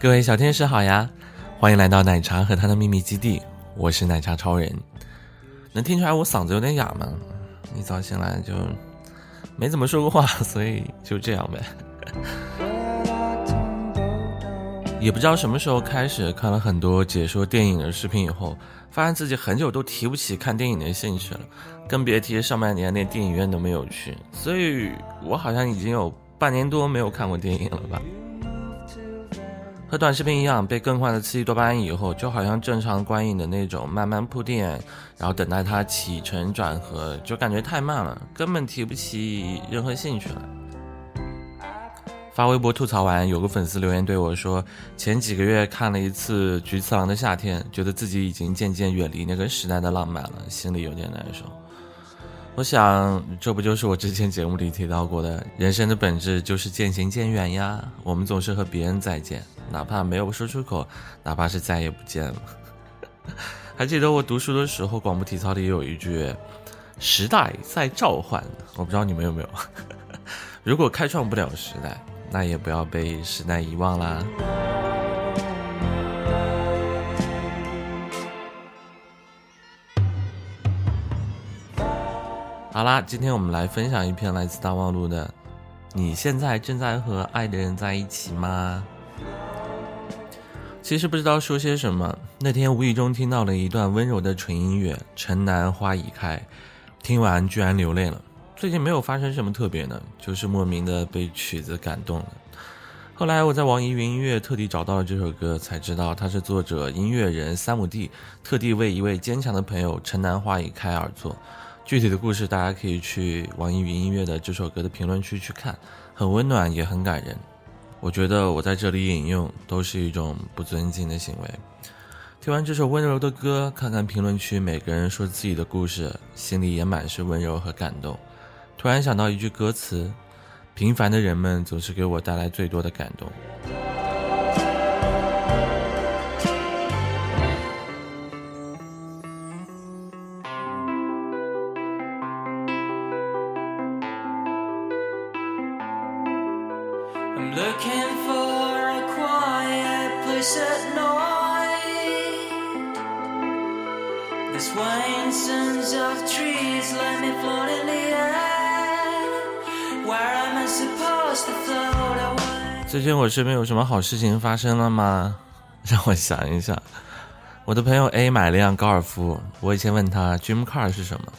各位小天使好呀，欢迎来到奶茶和他的秘密基地，我是奶茶超人。能听出来我嗓子有点哑吗？一早醒来就没怎么说过话，所以就这样呗。也不知道什么时候开始看了很多解说电影的视频以后，发现自己很久都提不起看电影的兴趣了，更别提上半年连电影院都没有去。所以我好像已经有半年多没有看过电影了吧。和短视频一样，被更换了刺激多巴胺以后，就好像正常观影的那种慢慢铺垫，然后等待它起承转合，就感觉太慢了，根本提不起任何兴趣来。发微博吐槽完，有个粉丝留言对我说：“前几个月看了一次《菊次郎的夏天》，觉得自己已经渐渐远离那个时代的浪漫了，心里有点难受。”我想，这不就是我之前节目里提到过的，人生的本质就是渐行渐远呀。我们总是和别人再见。哪怕没有说出口，哪怕是再也不见了。还记得我读书的时候，广播体操里有一句“时代在召唤”，我不知道你们有没有。如果开创不了时代，那也不要被时代遗忘啦。好啦，今天我们来分享一篇来自大望路的：“你现在正在和爱的人在一起吗？”其实不知道说些什么，那天无意中听到了一段温柔的纯音乐《城南花已开》，听完居然流泪了。最近没有发生什么特别的，就是莫名的被曲子感动了。后来我在网易云音乐特地找到了这首歌，才知道它是作者音乐人三亩地特地为一位坚强的朋友城南花已开而作。具体的故事大家可以去网易云音乐的这首歌的评论区去看，很温暖也很感人。我觉得我在这里引用都是一种不尊敬的行为。听完这首温柔的歌，看看评论区每个人说自己的故事，心里也满是温柔和感动。突然想到一句歌词：“平凡的人们总是给我带来最多的感动。”最近我身边有什么好事情发生了吗？让我想一想。我的朋友 A 买了辆高尔夫，我以前问他 dream car 是什么，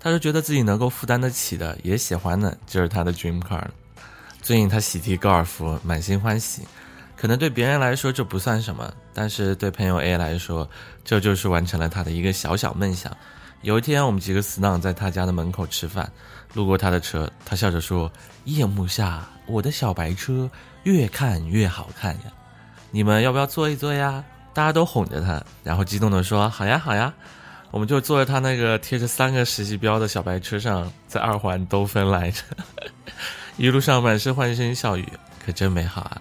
他说觉得自己能够负担得起的，也喜欢的，就是他的 dream car。最近他喜提高尔夫，满心欢喜。可能对别人来说这不算什么，但是对朋友 A 来说，这就是完成了他的一个小小梦想。有一天，我们几个死党在他家的门口吃饭，路过他的车，他笑着说：“夜幕下，我的小白车越看越好看呀，你们要不要坐一坐呀？”大家都哄着他，然后激动地说：“好呀，好呀！”我们就坐在他那个贴着三个实习标的小白车上，在二环兜风来着，一路上满是欢声笑语，可真美好啊！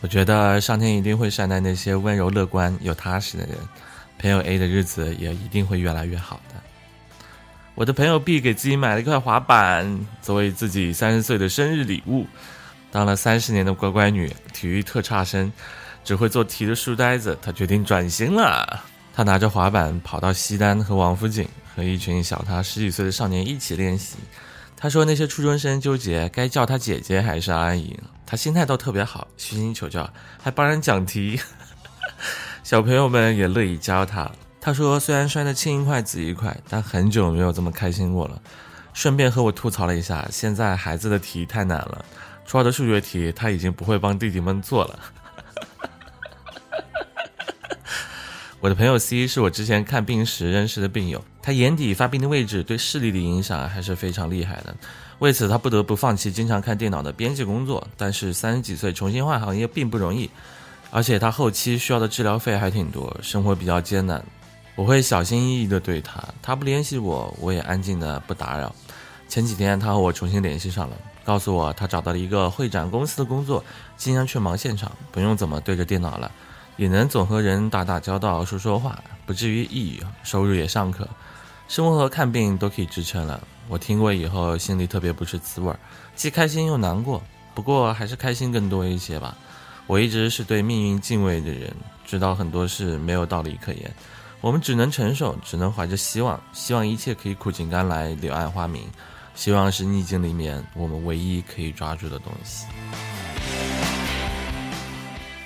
我觉得上天一定会善待那些温柔、乐观又踏实的人，朋友 A 的日子也一定会越来越好的。我的朋友 B 给自己买了一块滑板，作为自己三十岁的生日礼物。当了三十年的乖乖女，体育特差生，只会做题的书呆子，她决定转型了。她拿着滑板跑到西单和王府井，和一群小她十几岁的少年一起练习。他说：“那些初中生纠结该叫他姐姐还是阿姨，他心态都特别好，虚心求教，还帮人讲题。小朋友们也乐意教他。他说：虽然摔得青一块紫一块，但很久没有这么开心过了。顺便和我吐槽了一下，现在孩子的题太难了，初二的数学题他已经不会帮弟弟们做了。”我的朋友 C 是我之前看病时认识的病友，他眼底发病的位置对视力的影响还是非常厉害的，为此他不得不放弃经常看电脑的编辑工作。但是三十几岁重新换行业并不容易，而且他后期需要的治疗费还挺多，生活比较艰难。我会小心翼翼的对他，他不联系我，我也安静的不打扰。前几天他和我重新联系上了，告诉我他找到了一个会展公司的工作，经常去忙现场，不用怎么对着电脑了。也能总和人打打交道、说说话，不至于抑郁，收入也尚可。生活和看病都可以支撑了。我听过以后，心里特别不是滋味儿，既开心又难过。不过还是开心更多一些吧。我一直是对命运敬畏的人，知道很多事没有道理可言，我们只能承受，只能怀着希望，希望一切可以苦尽甘来，柳暗花明。希望是逆境里面我们唯一可以抓住的东西。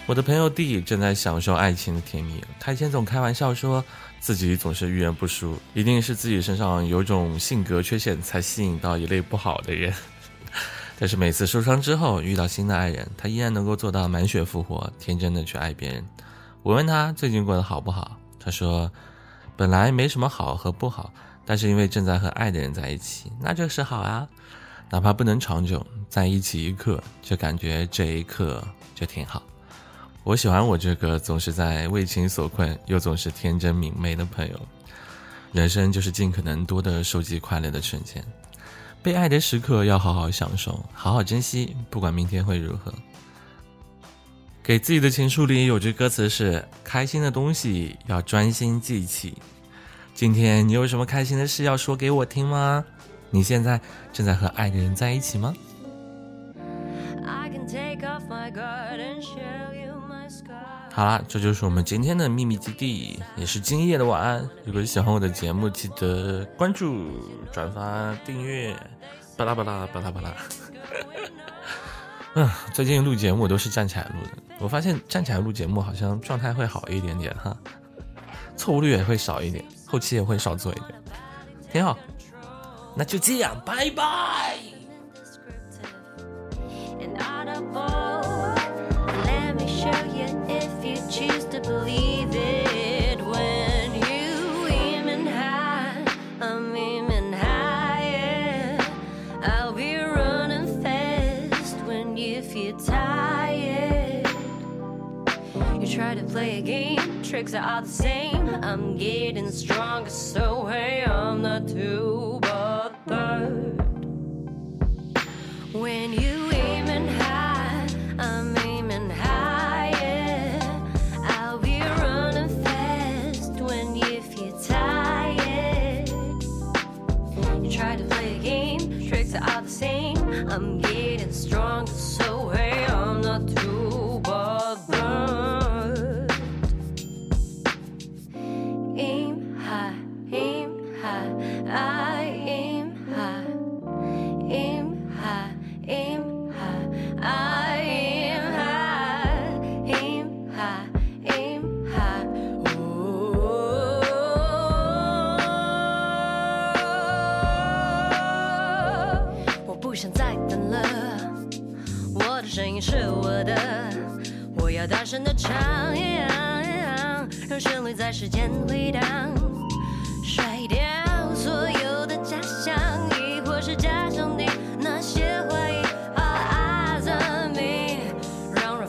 我的朋友 D 正在享受爱情的甜蜜，他以前总开玩笑说。自己总是遇人不淑，一定是自己身上有种性格缺陷，才吸引到一类不好的人。但是每次受伤之后遇到新的爱人，他依然能够做到满血复活，天真的去爱别人。我问他最近过得好不好，他说：“本来没什么好和不好，但是因为正在和爱的人在一起，那就是好啊。哪怕不能长久，在一起一刻，就感觉这一刻就挺好。”我喜欢我这个总是在为情所困又总是天真明媚的朋友。人生就是尽可能多的收集快乐的瞬间，被爱的时刻要好好享受，好好珍惜，不管明天会如何。给自己的情书里有句歌词是：开心的东西要专心记起。今天你有什么开心的事要说给我听吗？你现在正在和爱的人在一起吗？好啦，这就是我们今天的秘密基地，也是今夜的晚安。如果你喜欢我的节目，记得关注、转发、订阅，巴拉巴拉巴拉巴拉。嗯，最近录节目都是站起来录的，我发现站起来录节目好像状态会好一点点哈，错误率也会少一点，后期也会少做一点，挺好。那就这样，拜拜。Tricks are all the same. I'm getting stronger, so hey, I'm not too bothered. When you 我不想再等了，我的声音是我的，我要大声的唱，让旋律在时间回荡。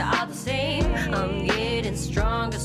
all the same. I'm getting stronger,